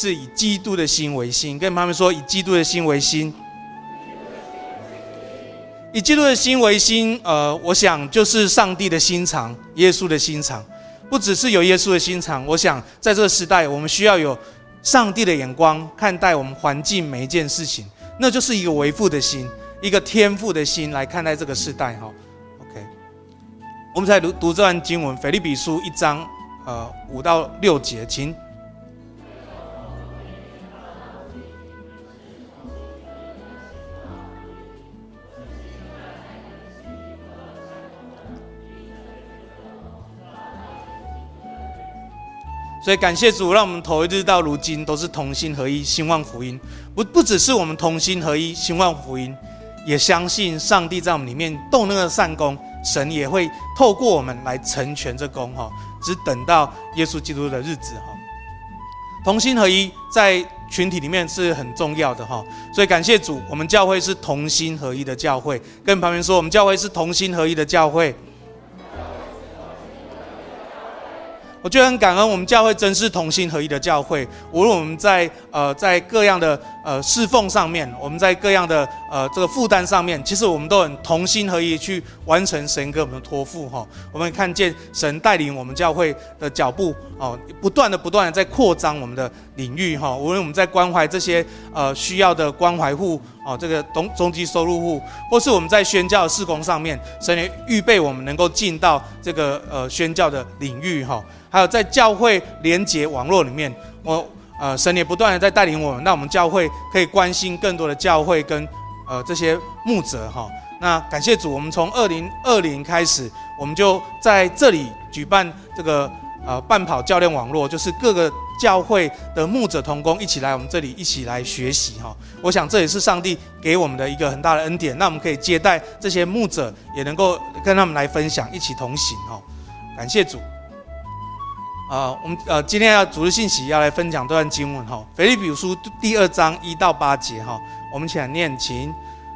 是以基督的心为心，跟他们说以基督的心为心。以基督的心为心，呃，我想就是上帝的心肠，耶稣的心肠，不只是有耶稣的心肠。我想在这个时代，我们需要有上帝的眼光看待我们环境每一件事情，那就是一个为父的心，一个天父的心来看待这个时代。哈，OK，我们再读读这段经文，腓立比书一章，呃，五到六节，请。所以感谢主，让我们头一日到如今都是同心合一，兴旺福音。不不只是我们同心合一，兴旺福音，也相信上帝在我们里面动那个善工，神也会透过我们来成全这工哈。只等到耶稣基督的日子哈。同心合一在群体里面是很重要的哈。所以感谢主，我们教会是同心合一的教会。跟旁边说，我们教会是同心合一的教会。我觉得很感恩，我们教会真是同心合一的教会。无论我们在呃在各样的呃侍奉上面，我们在各样的呃这个负担上面，其实我们都很同心合一去完成神给我们的托付哈。我们看见神带领我们教会的脚步哦，不断的不断的在扩张我们的领域哈。无论我们在关怀这些呃需要的关怀户哦，这个中中级收入户，或是我们在宣教的事工上面，神也预备我们能够进到这个呃宣教的领域哈。还有在教会连结网络里面，我呃神也不断的在带领我们，让我们教会可以关心更多的教会跟呃这些牧者哈。那感谢主，我们从二零二零开始，我们就在这里举办这个呃半跑教练网络，就是各个教会的牧者同工一起来我们这里一起来学习哈。我想这也是上帝给我们的一个很大的恩典，那我们可以接待这些牧者，也能够跟他们来分享，一起同行哈。感谢主。啊、我们呃今天要主日信息要来分享这段经文哈，腓立比书第二章一到八节哈，我们一起来念经。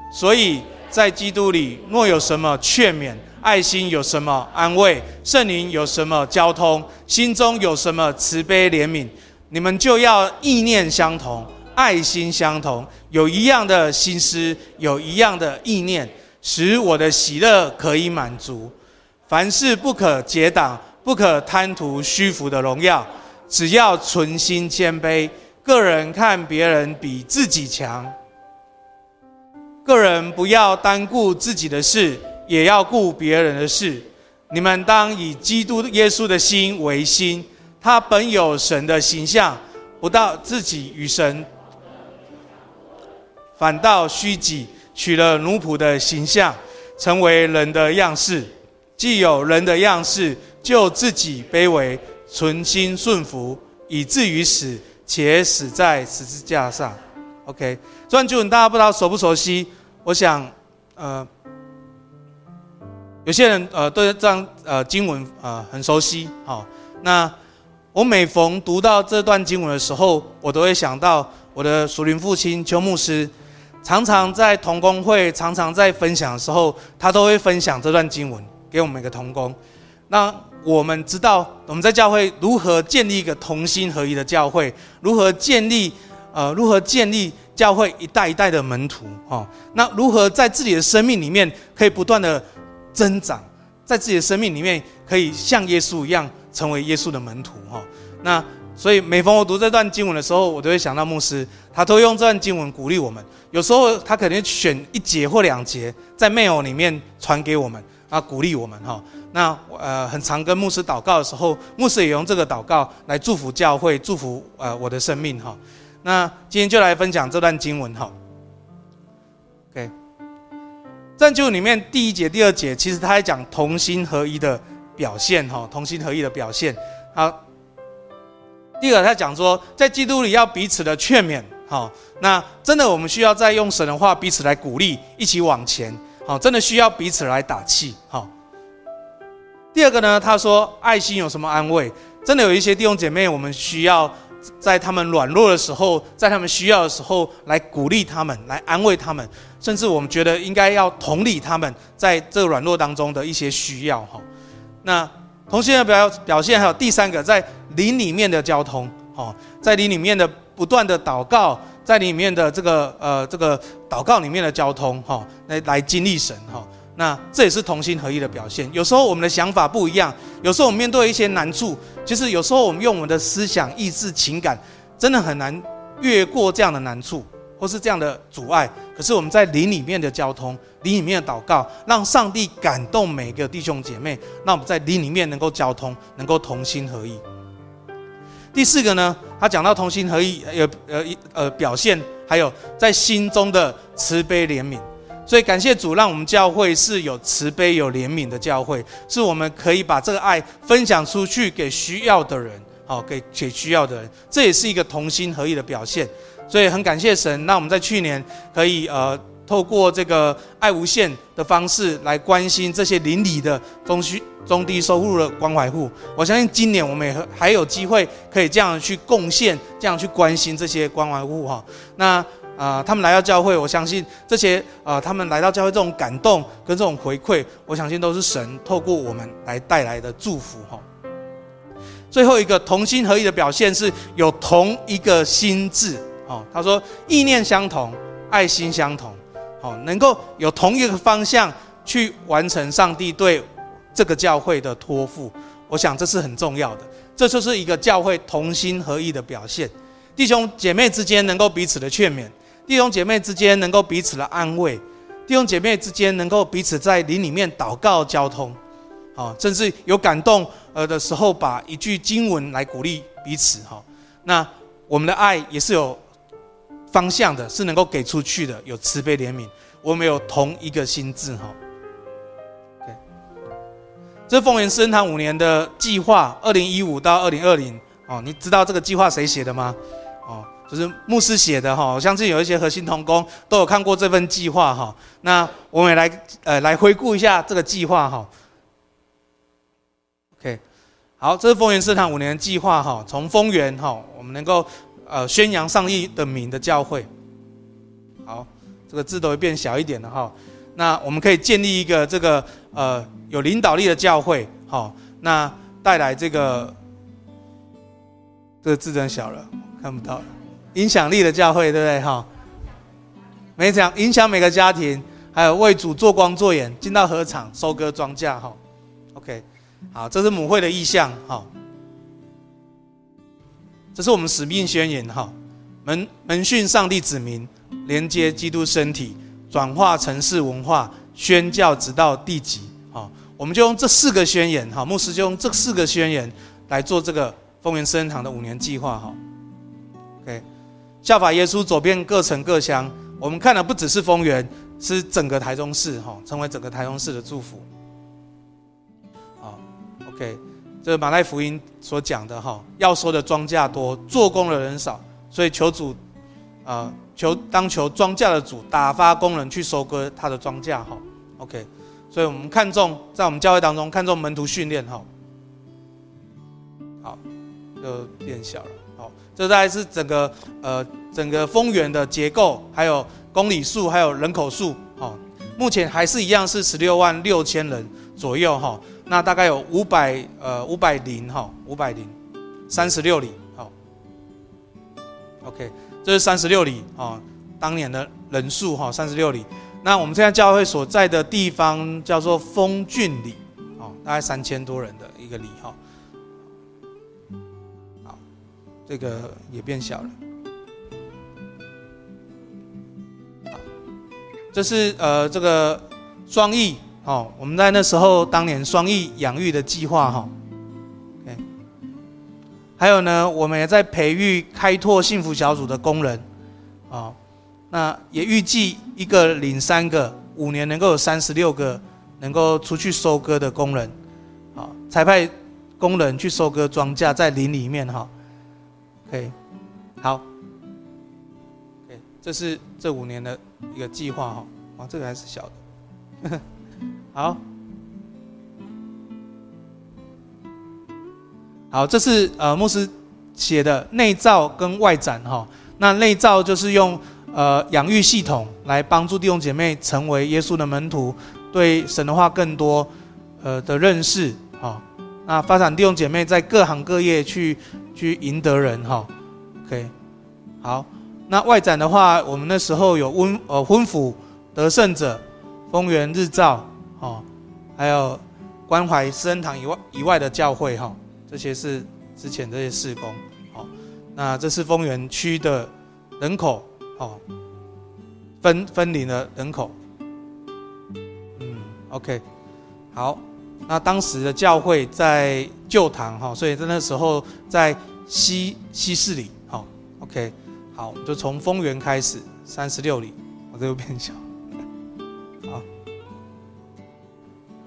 所以在基督里，若有什么劝勉、爱心有什么安慰、圣灵有什么交通、心中有什么慈悲怜悯，你们就要意念相同，爱心相同，有一样的心思，有一样的意念，使我的喜乐可以满足。凡事不可结党。不可贪图虚浮的荣耀，只要存心谦卑。个人看别人比自己强，个人不要单顾自己的事，也要顾别人的事。你们当以基督耶稣的心为心，他本有神的形象，不到自己与神，反倒虚己，取了奴仆的形象，成为人的样式。既有人的样式。就自己卑微，存心顺服，以至于死，且死在十字架上。OK，这段经文大家不知道熟不熟悉？我想，呃，有些人呃对这段呃经文呃很熟悉。好，那我每逢读到这段经文的时候，我都会想到我的属灵父亲邱牧师，常常在同工会，常常在分享的时候，他都会分享这段经文给我们每个同工。那我们知道我们在教会如何建立一个同心合一的教会，如何建立呃，如何建立教会一代一代的门徒哈？那如何在自己的生命里面可以不断的增长，在自己的生命里面可以像耶稣一样成为耶稣的门徒哈？那所以每逢我读这段经文的时候，我都会想到牧师，他都用这段经文鼓励我们。有时候他可能选一节或两节在 mail 里面传给我们，啊，鼓励我们哈。那呃，很常跟牧师祷告的时候，牧师也用这个祷告来祝福教会，祝福呃我的生命哈。那今天就来分享这段经文哈。OK，这段经文里面第一节、第二节，其实他在讲同心合一的表现哈，同心合一的表现。好，第二个他讲说，在基督里要彼此的劝勉哈。那真的我们需要再用神的话彼此来鼓励，一起往前。好，真的需要彼此来打气哈。第二个呢，他说爱心有什么安慰？真的有一些弟兄姐妹，我们需要在他们软弱的时候，在他们需要的时候来鼓励他们，来安慰他们，甚至我们觉得应该要同理他们在这个软弱当中的一些需要哈。那同心的表表现还有第三个，在灵里面的交通，哦，在灵里面的不断的祷告，在里面的这个呃这个祷告里面的交通，哈，来来经历神，哈，那这也是同心合一的表现。有时候我们的想法不一样，有时候我们面对一些难处，其实有时候我们用我们的思想、意志、情感，真的很难越过这样的难处。或是这样的阻碍，可是我们在灵里面的交通，灵里面的祷告，让上帝感动每个弟兄姐妹，让我们在灵里面能够交通，能够同心合一。第四个呢，他讲到同心合一，有呃呃表现，还有在心中的慈悲怜悯。所以感谢主，让我们教会是有慈悲有怜悯的教会，是我们可以把这个爱分享出去给需要的人，好，给给需要的人，这也是一个同心合一的表现。所以很感谢神，那我们在去年可以呃透过这个爱无限的方式来关心这些邻里的中需中低收入的关怀户。我相信今年我们也还有机会可以这样去贡献，这样去关心这些关怀户哈。那啊、他们来到教会，我相信这些啊、呃，他们来到教会这种感动跟这种回馈，我相信都是神透过我们来带来的祝福哈。最后一个同心合意的表现是有同一个心智。哦，他说意念相同，爱心相同，哦，能够有同一个方向去完成上帝对这个教会的托付，我想这是很重要的，这就是一个教会同心合意的表现。弟兄姐妹之间能够彼此的劝勉，弟兄姐妹之间能够彼此的安慰，弟兄姐妹之间能够彼此在灵里面祷告交通，哦，甚至有感动呃的时候，把一句经文来鼓励彼此哈。那我们的爱也是有。方向的是能够给出去的，有慈悲怜悯，我们有同一个心智哈。OK，这是丰原圣堂五年的计划，二零一五到二零二零哦。你知道这个计划谁写的吗？哦，就是牧师写的哈。我相信有一些核心同工都有看过这份计划哈。那我们也来呃来回顾一下这个计划哈。OK，好，这是丰原圣堂五年计划哈。从丰原哈，我们能够。呃，宣扬上帝的名的教会，好，这个字都会变小一点的哈。那我们可以建立一个这个呃有领导力的教会，好，那带来这个这个字真小了，看不到了，影响力的教会，对不对哈？每讲影响每个家庭，还有为主做光做盐，进到禾场收割庄稼哈。OK，好，这是母会的意向哈。这是我们使命宣言哈，门门训上帝子民，连接基督身体，转化城市文化，宣教直到地极。哈，我们就用这四个宣言哈，牧师就用这四个宣言来做这个丰原圣恩堂的五年计划哈。OK，效法耶稣走遍各城各乡，我们看的不只是丰原，是整个台中市哈，成为整个台中市的祝福。好，OK。这个马太福音所讲的哈，要收的庄稼多，做工的人少，所以求主，啊，求当求庄稼的主打发工人去收割他的庄稼哈。OK，所以我们看重在我们教会当中看重门徒训练哈。好，就变小了。好，这大概是整个呃整个丰原的结构，还有公里数，还有人口数。好，目前还是一样是十六万六千人左右哈。那大概有五百呃五百零哈五百零三十六里好，OK，这是三十六里啊，当年的人数哈三十六里。那我们现在教会所在的地方叫做丰俊里，哦，大概三千多人的一个里哈。好，这个也变小了。好，这是呃这个双翼。哦，我们在那时候当年双翼养育的计划哈，OK，还有呢，我们也在培育开拓幸福小组的工人，啊，那也预计一个领三个，五年能够有三十六个能够出去收割的工人，啊，差派工人去收割庄稼在林里面哈，OK，好，OK，这是这五年的一个计划哈，哇，这个还是小的。好，好，这是呃牧师写的内造跟外展哈。那内造就是用呃养育系统来帮助弟兄姐妹成为耶稣的门徒，对神的话更多呃的认识哈。那发展弟兄姐妹在各行各业去去赢得人哈，OK，好，那外展的话，我们那时候有温呃昏府得胜者、丰源日照哦，还有关怀施恩堂以外以外的教会哈，这些是之前这些事工，好，那这是丰原区的人口哦，分分离的人口。嗯 OK，好，那当时的教会在旧堂哈，所以在那时候在西西四里，好，OK，好，就从丰原开始三十六里，我这个变小，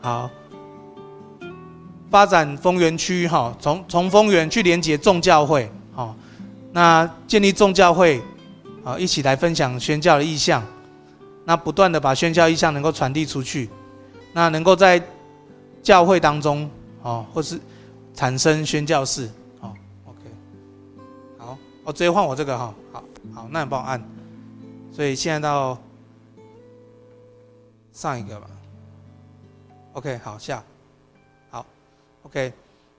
好，发展丰源区哈，从从丰源去连接众教会，好，那建立众教会，啊，一起来分享宣教的意向，那不断的把宣教意向能够传递出去。那能够在教会当中，哦，或是产生宣教士，哦，OK，好，我直接换我这个哈，好，好，那你帮我按，所以现在到上一个吧，OK，好下，好，OK，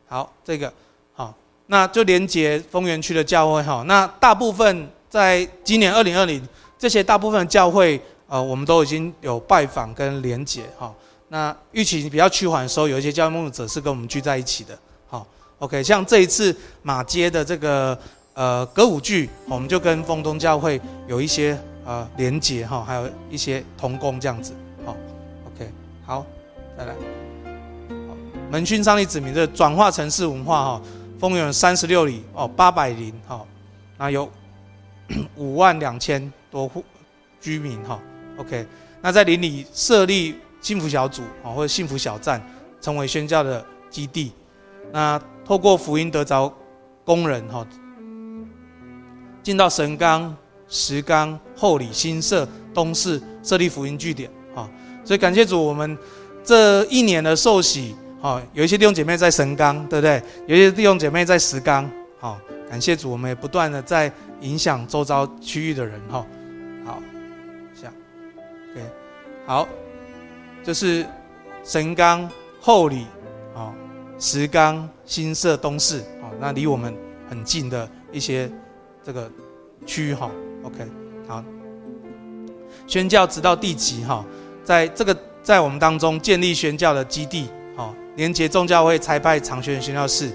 好，这个好，那就连接丰原区的教会哈，那大部分在今年二零二零，这些大部分教会，呃，我们都已经有拜访跟连接哈。那疫情比较趋缓的时候，有一些教会牧者是跟我们聚在一起的。好，OK，像这一次马街的这个呃歌舞剧，我们就跟丰东教会有一些呃连接哈，还有一些同工这样子。好，OK，好，再来，好，门训上帝子民的转化城市文化哈，丰原三十六里哦，八百邻哈，那有五万两千多户居民哈，OK，那在邻里设立。幸福小组啊，或者幸福小站，成为宣教的基地。那透过福音得着工人哈，进到神冈、石冈、后里、新社、东势设立福音据点啊。所以感谢主，我们这一年的受洗啊，有一些弟兄姐妹在神冈，对不对？有一些弟兄姐妹在石冈，好，感谢主，我们也不断的在影响周遭区域的人哈。好，下，OK，好。就是神冈、后里、啊石冈、新社、东市啊，那离我们很近的一些这个区域哈。OK，好，宣教直到地级哈，在这个在我们当中建立宣教的基地，好，连接众教会差派长宣宣教士，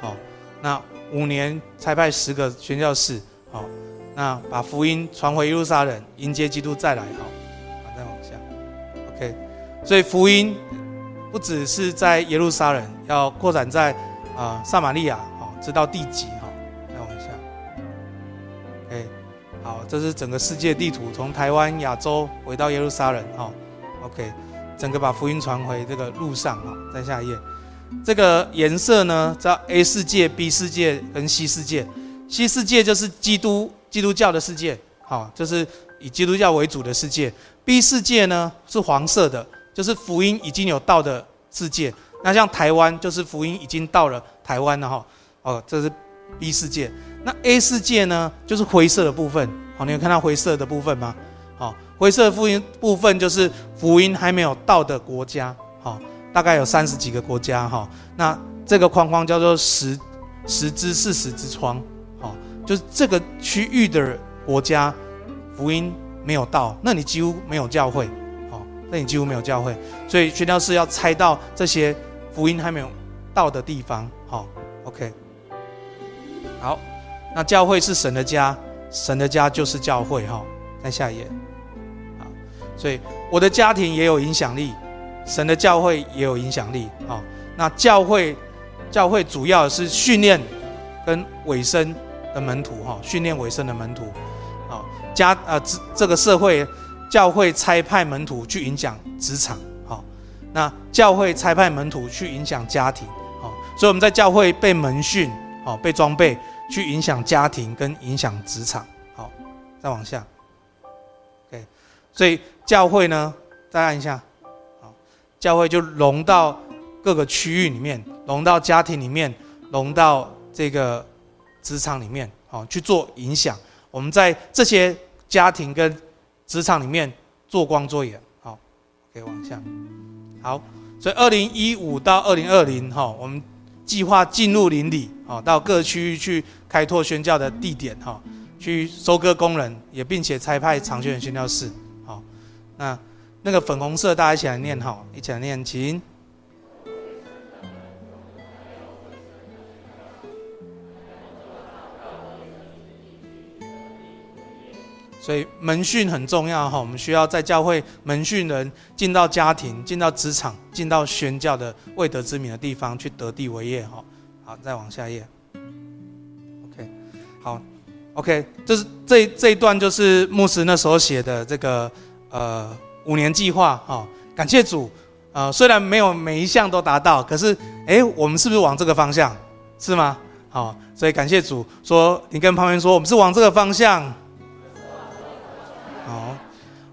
好，那五年差派十个宣教士，好，那把福音传回耶路撒冷，迎接基督再来，好，再往下，OK。所以福音不只是在耶路撒冷，要扩展在啊撒玛利亚，好，直到地极，哈，再往下。OK，好，这是整个世界地图，从台湾、亚洲回到耶路撒冷，哈，OK，整个把福音传回这个路上，哈，再下一页。这个颜色呢，叫 A 世界、B 世界跟 C 世界。C 世界就是基督基督教的世界，好，就是以基督教为主的世界。B 世界呢是黄色的。就是福音已经有到的世界，那像台湾就是福音已经到了台湾了哈，哦，这是 B 世界。那 A 世界呢，就是灰色的部分，好，你有看到灰色的部分吗？好，灰色的福音部分就是福音还没有到的国家，好，大概有三十几个国家哈。那这个框框叫做十十之四十之窗，好，就是这个区域的国家福音没有到，那你几乎没有教会。那你几乎没有教会，所以宣教士要猜到这些福音还没有到的地方。好，OK，好，那教会是神的家，神的家就是教会。哈，再下一页。所以我的家庭也有影响力，神的教会也有影响力。好，那教会教会主要是训练跟委身的门徒。哈，训练委身的门徒。好，家呃这这个社会。教会差派门徒去影响职场，好，那教会差派门徒去影响家庭，好，所以我们在教会被门训，好，被装备去影响家庭跟影响职场，好，再往下，OK，所以教会呢，再按一下，好，教会就融到各个区域里面，融到家庭里面，融到这个职场里面，好，去做影响。我们在这些家庭跟职场里面做光做盐，好，可以往下，好，所以二零一五到二零二零哈，我们计划进入邻里，啊，到各区域去开拓宣教的地点，哈，去收割工人，也并且差派长宣宣教士，好，那那个粉红色大家一起来念，哈，一起来念，请。所以门训很重要哈，我们需要在教会门训人进到家庭、进到职场、进到宣教的未得之名的地方去得地为业哈。好，再往下一页。OK，好，OK，这是这这一段就是牧师那时候写的这个呃五年计划哈。感谢主，呃虽然没有每一项都达到，可是哎我们是不是往这个方向？是吗？好，所以感谢主说你跟旁边说我们是往这个方向。好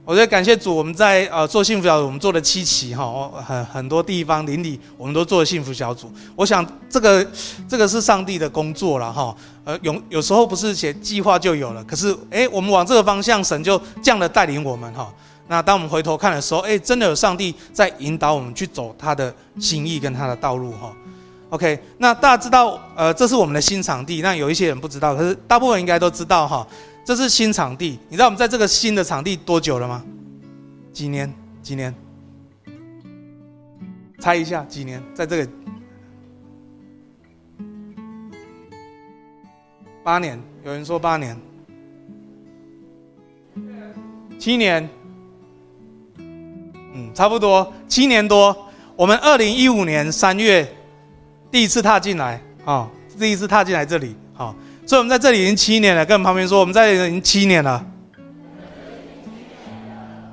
我觉得感谢主，我们在呃做幸福小组，我们做了七期哈，很很多地方邻里我们都做幸福小组。我想这个这个是上帝的工作了哈，呃有有时候不是写计划就有了，可是诶我们往这个方向，神就这样的带领我们哈。那当我们回头看的时候，诶真的有上帝在引导我们去走他的心意跟他的道路哈。OK，那大家知道呃这是我们的新场地，那有一些人不知道，可是大部分应该都知道哈。这是新场地，你知道我们在这个新的场地多久了吗？几年？几年？猜一下，几年？在这个八年，有人说八年，七年，嗯，差不多七年多。我们二零一五年三月第一次踏进来啊，第一次踏进来这里啊。所以我们在这里已经七年了，跟旁边说，我们在这里已经七年了。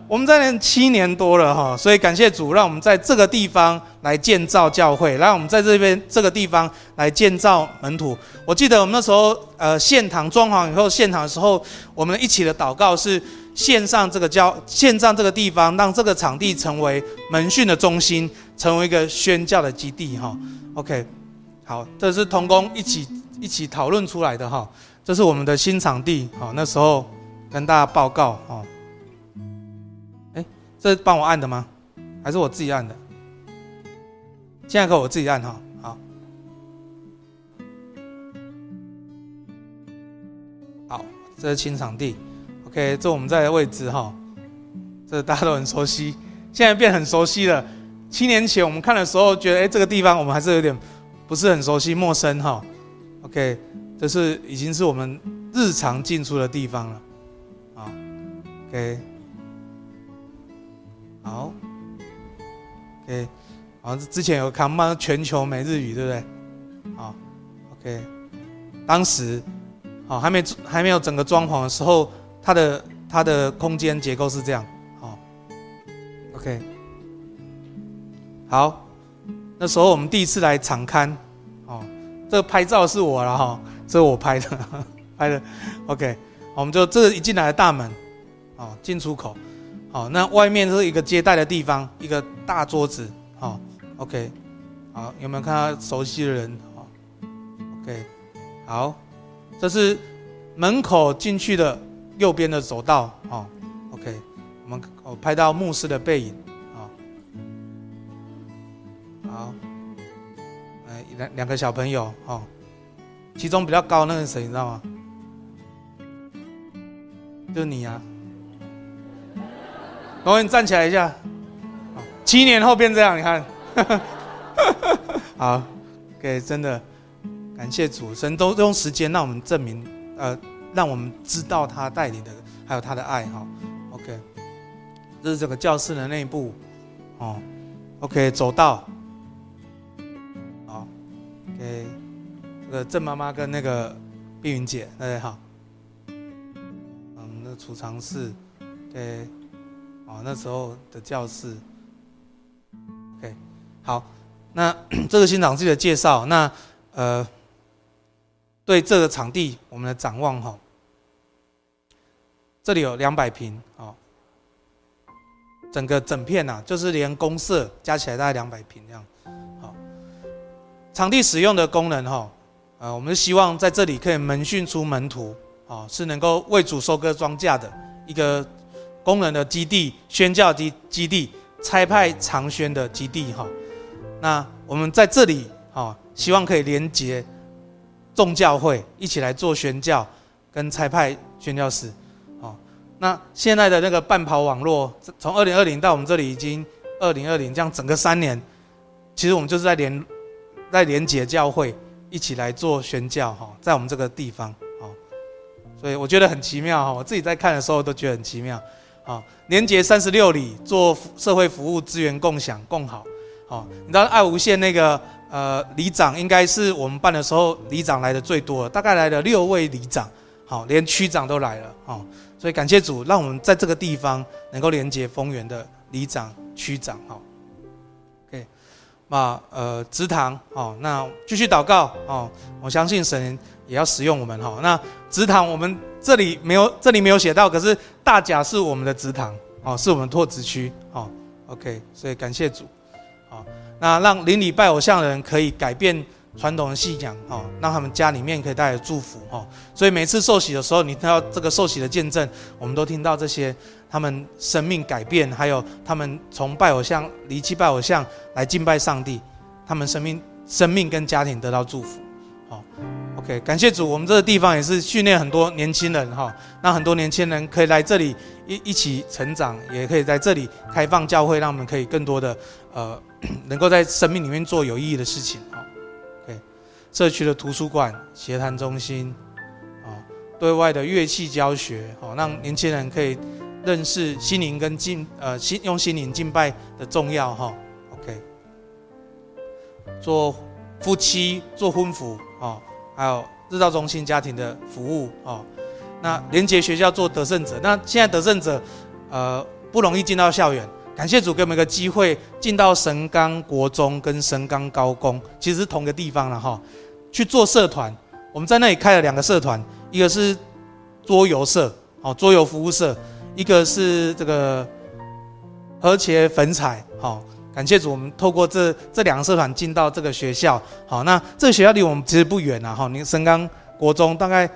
我们在那七年多了哈，所以感谢主，让我们在这个地方来建造教会，让我们在这边这个地方来建造门徒。我记得我们那时候呃现堂装潢以后现堂的时候，我们一起的祷告是献上这个教，献上这个地方，让这个场地成为门训的中心，成为一个宣教的基地哈。OK，好，这是同工一起。一起讨论出来的哈，这是我们的新场地，好，那时候跟大家报告哦。哎，这是帮我按的吗？还是我自己按的？现在可我自己按哈，好，好，这是新场地，OK，这我们在的位置哈，这大家都很熟悉，现在变很熟悉了。七年前我们看的时候，觉得哎，这个地方我们还是有点不是很熟悉，陌生哈。OK，这是已经是我们日常进出的地方了，啊，OK，好，OK，好像之前有看吗？全球每日语，对不对？啊，OK，当时，好还没还没有整个装潢的时候，它的它的空间结构是这样，好，OK，好，那时候我们第一次来场勘。这个拍照是我了哈，这是我拍的，拍的，OK，我们就这一进来的大门，哦，进出口，好，那外面是一个接待的地方，一个大桌子，好，OK，好，有没有看到熟悉的人？好，OK，好，这是门口进去的右边的走道，哦，OK，我们我拍到牧师的背影，哦好，好。两两个小朋友哦，其中比较高那个是谁，你知道吗？就你呀、啊！我你站起来一下。七年后变这样，你看。好，OK，真的感谢主神都用时间让我们证明，呃，让我们知道他带领的，还有他的爱哈。OK，这是这个教室的内部哦。OK，走道。给这个郑妈妈跟那个碧云姐，大家好。嗯，那储藏室，对，哦，那时候的教室。OK，好，那 这个新场地的介绍，那呃，对这个场地我们的展望哈，这里有两百平哦，整个整片呐、啊，就是连公社加起来大概两百平这样。好场地使用的功能，哈，呃，我们希望在这里可以门训出门徒，啊，是能够为主收割庄稼的一个功能的基地，宣教基基地，差派长宣的基地，哈。那我们在这里，哈，希望可以连接众教会一起来做宣教，跟差派宣教士。哦，那现在的那个半跑网络，从二零二零到我们这里已经二零二零，这样整个三年，其实我们就是在连在连结教会一起来做宣教哈，在我们这个地方。所以我觉得很奇妙哈，我自己在看的时候都觉得很奇妙。好，连结三十六里做社会服务资源共享共好。好，你知道爱无限那个呃里长应该是我们办的时候里长来的最多，大概来了六位里长。好，连区长都来了。哦，所以感谢主，让我们在这个地方能够连接丰原的里长、区长。好，OK，那呃植堂好，那继续祷告。哦，我相信神。也要使用我们哈，那植堂我们这里没有，这里没有写到，可是大甲是我们的植堂哦，是我们拓殖区哦，OK，所以感谢主，那让邻里拜偶像的人可以改变传统的信仰哦，让他们家里面可以带来祝福哦，所以每次受洗的时候，你听到这个受洗的见证，我们都听到这些他们生命改变，还有他们从拜偶像离弃拜偶像来敬拜上帝，他们生命生命跟家庭得到祝福，好。OK，感谢主，我们这个地方也是训练很多年轻人哈，让很多年轻人可以来这里一一起成长，也可以在这里开放教会，让我们可以更多的呃，能够在生命里面做有意义的事情哈。OK，社区的图书馆、协谈中心啊，对外的乐器教学，好，让年轻人可以认识心灵跟敬呃心用心灵敬拜的重要哈。OK，做夫妻做婚服啊。还有日照中心家庭的服务哦，那连结学校做得胜者，那现在得胜者，呃，不容易进到校园，感谢主给我们一个机会进到神冈国中跟神冈高工，其实是同个地方了哈，去做社团，我们在那里开了两个社团，一个是桌游社，哦，桌游服务社，一个是这个和谐粉彩，好。感谢主，我们透过这这两个社团进到这个学校。好，那这个学校离我们其实不远了。哈，您神冈国中大概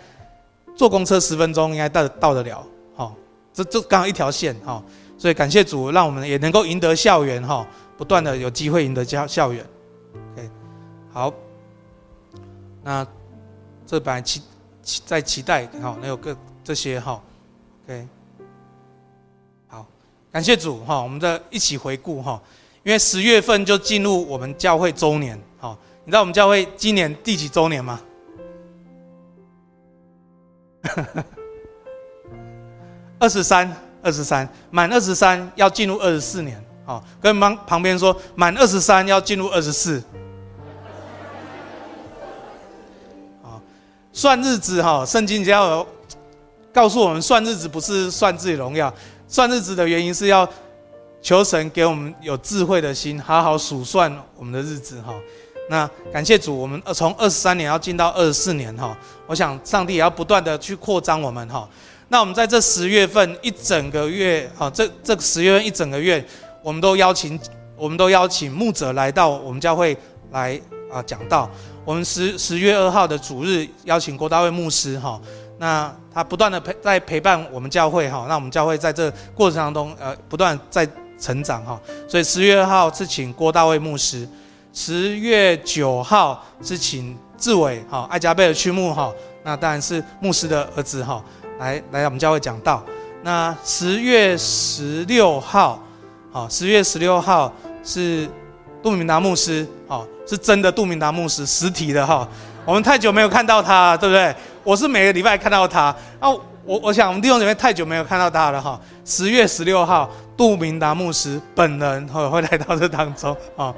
坐公车十分钟应该到到得了。好，这这刚好一条线。哈，所以感谢主，让我们也能够赢得校园。哈，不断的有机会赢得校校园。OK，好，那这本来期期在期待。好，那有个这些。哈，OK，好，感谢主。哈，我们再一起回顾。哈。因为十月份就进入我们教会周年，好，你知道我们教会今年第几周年吗？二十三，二十三，满二十三要进入二十四年，好，跟旁旁边说满二十三要进入二十四，算日子哈，圣经只要告诉我们算日子不是算自己荣耀，算日子的原因是要。求神给我们有智慧的心，好好数算我们的日子哈。那感谢主，我们从二十三年要进到二十四年哈。我想上帝也要不断的去扩张我们哈。那我们在这十月份一整个月哈，这这十月份一整个月，我们都邀请我们都邀请牧者来到我们教会来啊讲道。我们十十月二号的主日邀请郭大卫牧师哈。那他不断的陪在陪伴我们教会哈。那我们教会在这过程当中呃不断在。成长哈，所以十月二号是请郭大卫牧师，十月九号是请志伟哈，爱加贝尔区牧哈，那当然是牧师的儿子哈，来来我们教会讲道。那十月十六号，好，十月十六号是杜明达牧师，好，是真的杜明达牧师，实体的哈，我们太久没有看到他，对不对？我是每个礼拜看到他，啊，我我想我们弟兄姐妹太久没有看到他了哈，十月十六号。杜明达牧师本人会会来到这当中啊，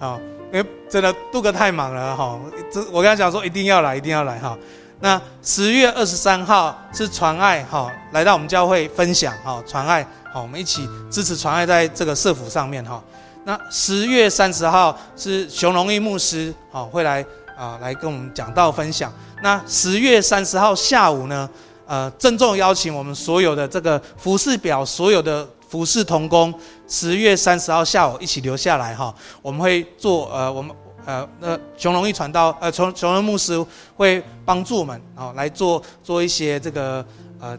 啊，因为真的杜哥太忙了哈，这我跟他讲说一定要来，一定要来哈。那十月二十三号是传爱哈，来到我们教会分享哈，传爱好，我们一起支持传爱在这个社福上面哈。那十月三十号是熊荣义牧师好，会来啊来跟我们讲道分享。那十月三十号下午呢，呃，郑重邀请我们所有的这个服事表所有的。服事同工，十月三十号下午一起留下来哈，我们会做呃，我们呃那熊荣义传道呃，熊熊荣牧师会帮助我们啊来做做一些这个呃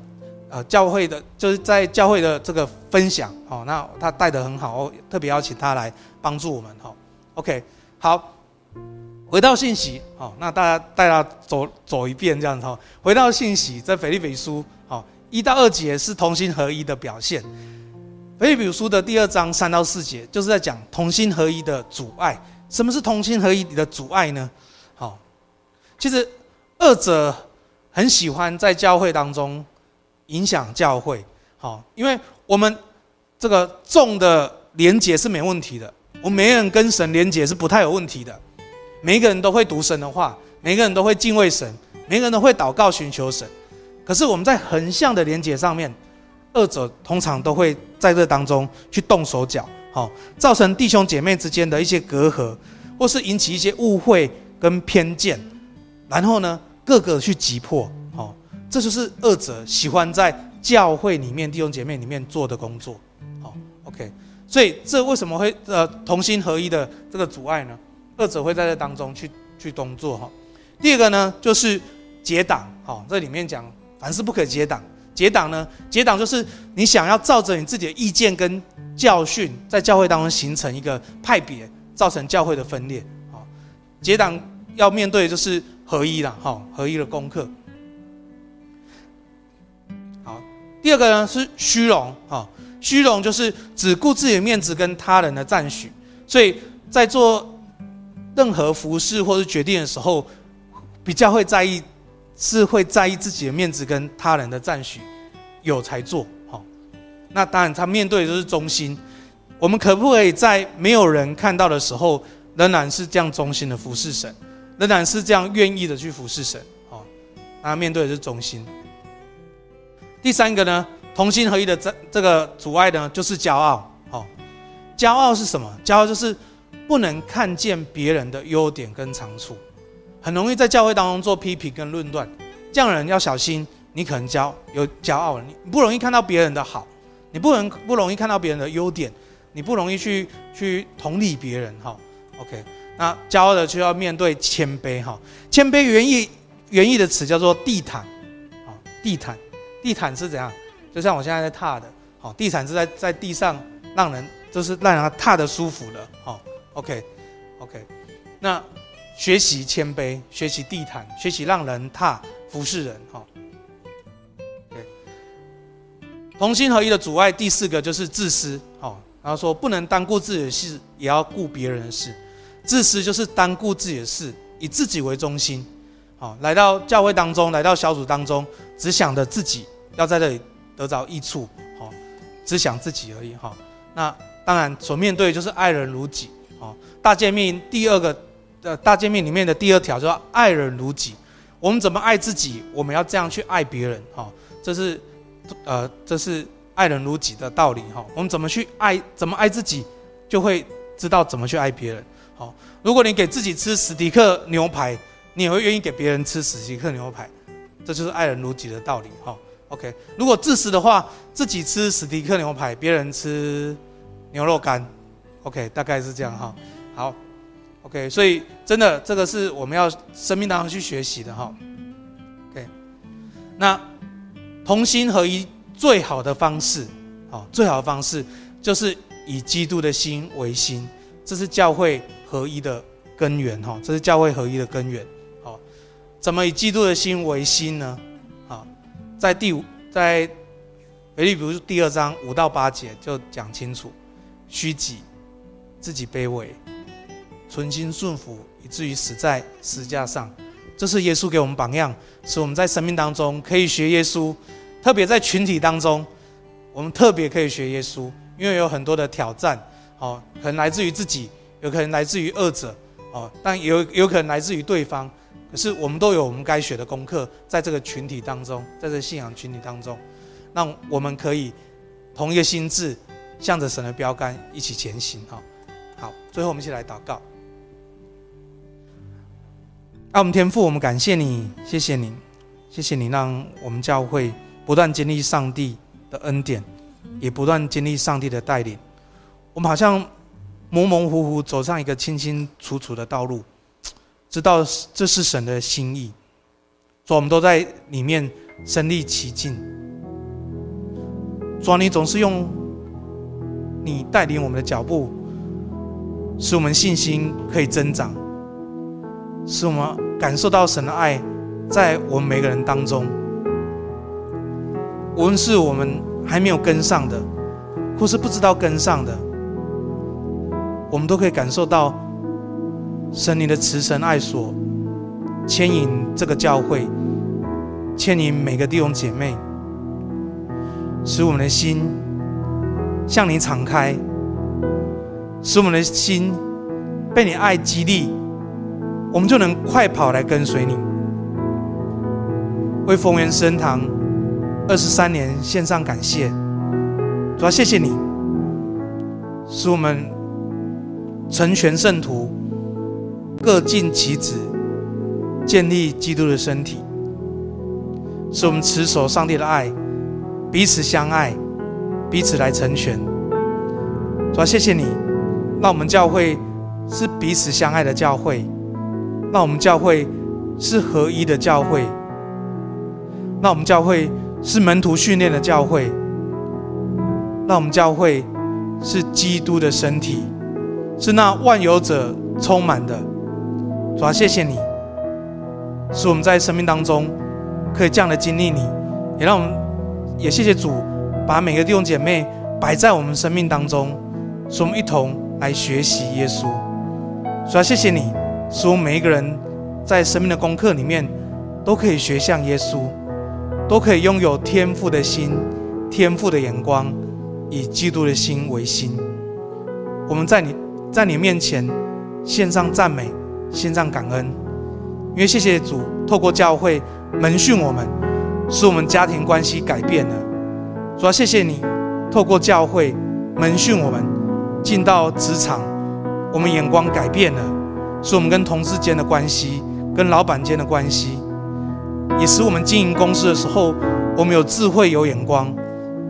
呃教会的，就是在教会的这个分享哦，那他带得很好，哦特别邀请他来帮助我们哈。OK，好，回到信息，好，那大家带他走走一遍这样子哈。回到信息，在腓立比书，好，一到二节是同心合一的表现。腓立比书的第二章三到四节就是在讲同心合一的阻碍。什么是同心合一的阻碍呢？好，其实二者很喜欢在教会当中影响教会，好，因为我们这个众的连结是没问题的，我们每个人跟神连结是不太有问题的。每一个人都会读神的话，每个人都会敬畏神，每个人都会祷告寻求神。可是我们在横向的连结上面，二者通常都会在这当中去动手脚，好，造成弟兄姐妹之间的一些隔阂，或是引起一些误会跟偏见，然后呢，各个去击破，好，这就是恶者喜欢在教会里面弟兄姐妹里面做的工作，好，OK，所以这为什么会呃同心合一的这个阻碍呢？恶者会在这当中去去动作哈。第二个呢，就是结党哈。这里面讲凡事不可结党。结党呢，结党就是你想要照着你自己的意见跟教训，在教会当中形成一个派别，造成教会的分裂。好，结党要面对的就是合一了哈，合一的功课。好，第二个呢是虚荣哈，虚荣就是只顾自己的面子跟他人的赞许，所以在做。任何服事或是决定的时候，比较会在意，是会在意自己的面子跟他人的赞许，有才做。好，那当然他面对的就是忠心。我们可不可以在没有人看到的时候，仍然是这样忠心的服侍神，仍然是这样愿意的去服侍神？好，那面对的是忠心。第三个呢，同心合一的这这个阻碍呢，就是骄傲。好，骄傲是什么？骄傲就是。不能看见别人的优点跟长处，很容易在教会当中做批评跟论断。这样的人要小心，你可能骄有骄傲了，你不容易看到别人的好，你不能不容易看到别人的优点，你不容易去 去同理别人。哈，OK，那骄傲的就要面对谦卑。哈，谦卑原意原意的词叫做地毯。啊，地毯，地毯是怎样？就像我现在在踏的。好，地毯是在在地上让人就是让人踏得舒服的。好。OK，OK，、那学习谦卑，学习地毯，学习让人踏服侍人，哈。同心合一的阻碍，第四个就是自私，好，然后说不能单顾自己的事，也要顾别人的事。自私就是单顾自己的事，以自己为中心，好，来到教会当中，来到小组当中，只想着自己要在这里得着益处，好，只想自己而已，哈。那当然所面对就是爱人如己。好，大诫命第二个，呃，大诫命里面的第二条叫爱人如己。我们怎么爱自己？我们要这样去爱别人。哈，这是，呃，这是爱人如己的道理。哈，我们怎么去爱？怎么爱自己，就会知道怎么去爱别人。好，如果你给自己吃史迪克牛排，你也会愿意给别人吃史迪克牛排。这就是爱人如己的道理。哈，OK。如果自私的话，自己吃史迪克牛排，别人吃牛肉干。OK，大概是这样哈。好，OK，所以真的这个是我们要生命当中去学习的哈。OK，那同心合一最好的方式，好，最好的方式就是以基督的心为心，这是教会合一的根源哈。这是教会合一的根源。好，怎么以基督的心为心呢？好，在第五，在腓立比如第二章五到八节就讲清楚，虚己。自己卑微，存心顺服，以至于死在十字架上。这是耶稣给我们榜样，使我们在生命当中可以学耶稣。特别在群体当中，我们特别可以学耶稣，因为有很多的挑战，哦，可能来自于自己，有可能来自于恶者，哦，但有有可能来自于对方。可是我们都有我们该学的功课，在这个群体当中，在这信仰群体当中，让我们可以同一个心智，向着神的标杆一起前行，哈。好，最后我们一起来祷告。爱我们天父，我们感谢你，谢谢你，谢谢你，让我们教会不断经历上帝的恩典，也不断经历上帝的带领。我们好像模模糊糊走上一个清清楚楚的道路，知道这是神的心意，所以我们都在里面身历其境。主啊，你总是用你带领我们的脚步。使我们信心可以增长，使我们感受到神的爱在我们每个人当中。无论是我们还没有跟上的，或是不知道跟上的，我们都可以感受到神你的慈神爱所牵引这个教会，牵引每个弟兄姐妹，使我们的心向你敞开，使我们的心被你爱激励，我们就能快跑来跟随你，为丰原圣堂二十三年献上感谢，主要谢谢你，使我们成全圣徒，各尽其职，建立基督的身体，使我们持守上帝的爱，彼此相爱，彼此来成全。主要谢谢你，让我们教会是彼此相爱的教会，让我们教会是合一的教会，让我们教会。是门徒训练的教会，让我们教会是基督的身体，是那万有者充满的。主啊，谢谢你，使我们在生命当中可以这样的经历你，也让我们也谢谢主，把每个弟兄姐妹摆在我们生命当中，使我们一同来学习耶稣。主啊，谢谢你，使我们每一个人在生命的功课里面都可以学像耶稣。都可以拥有天赋的心，天赋的眼光，以基督的心为心。我们在你，在你面前献上赞美，献上感恩，因为谢谢主，透过教会门训我们，使我们家庭关系改变了。主要谢谢你，透过教会门训我们，进到职场，我们眼光改变了，使我们跟同事间的关系，跟老板间的关系。也使我们经营公司的时候，我们有智慧、有眼光，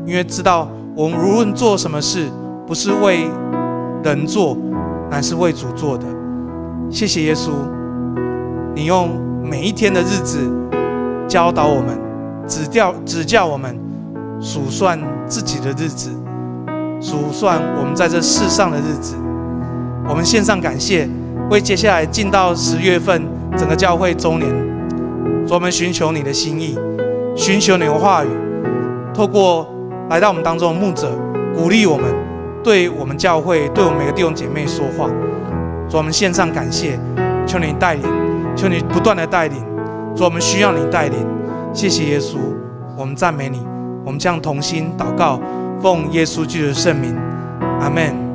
因为知道我们无论做什么事，不是为人做，乃是为主做的。谢谢耶稣，你用每一天的日子教导我们，指教指教我们数算自己的日子，数算我们在这世上的日子。我们献上感谢，为接下来进到十月份整个教会周年。我们寻求你的心意，寻求你的话语，透过来到我们当中的牧者，鼓励我们，对我们教会，对我们每个弟兄姐妹说话。主，我们献上感谢，求你带领，求你不断的带领。主，我们需要你带领。谢谢耶稣，我们赞美你，我们将同心祷告，奉耶稣基督的圣名，阿门。